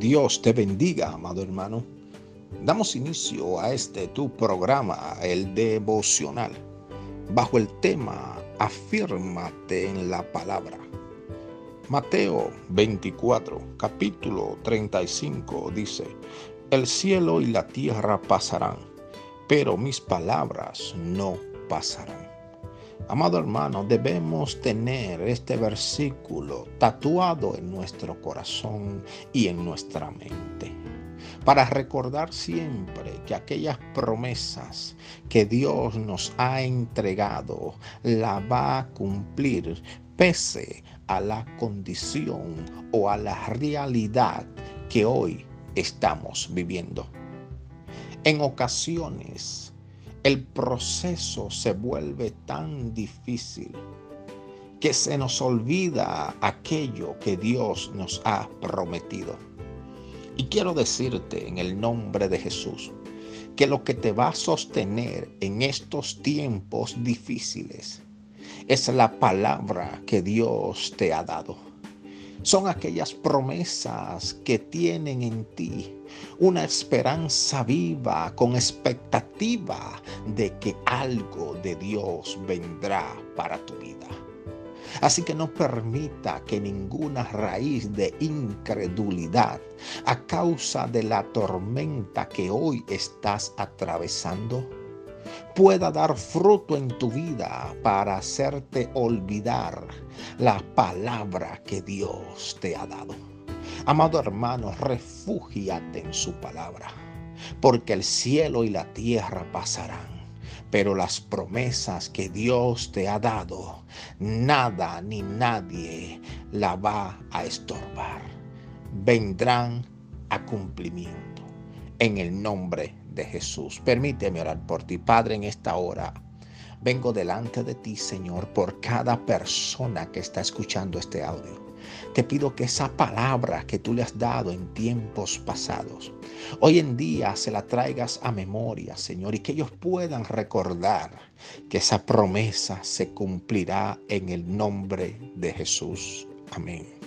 Dios te bendiga, amado hermano. Damos inicio a este tu programa, el devocional, bajo el tema Afírmate en la palabra. Mateo 24, capítulo 35 dice, El cielo y la tierra pasarán, pero mis palabras no pasarán. Amado hermano, debemos tener este versículo tatuado en nuestro corazón y en nuestra mente para recordar siempre que aquellas promesas que Dios nos ha entregado la va a cumplir pese a la condición o a la realidad que hoy estamos viviendo. En ocasiones el proceso se vuelve tan difícil que se nos olvida aquello que Dios nos ha prometido. Y quiero decirte en el nombre de Jesús que lo que te va a sostener en estos tiempos difíciles es la palabra que Dios te ha dado son aquellas promesas que tienen en ti una esperanza viva con expectativa de que algo de Dios vendrá para tu vida. Así que no permita que ninguna raíz de incredulidad a causa de la tormenta que hoy estás atravesando pueda dar fruto en tu vida para hacerte olvidar la palabra que Dios te ha dado. Amado hermano, refúgiate en su palabra, porque el cielo y la tierra pasarán, pero las promesas que Dios te ha dado, nada ni nadie la va a estorbar. Vendrán a cumplimiento en el nombre de Jesús. Permíteme orar por ti, Padre, en esta hora. Vengo delante de ti, Señor, por cada persona que está escuchando este audio. Te pido que esa palabra que tú le has dado en tiempos pasados, hoy en día se la traigas a memoria, Señor, y que ellos puedan recordar que esa promesa se cumplirá en el nombre de Jesús. Amén.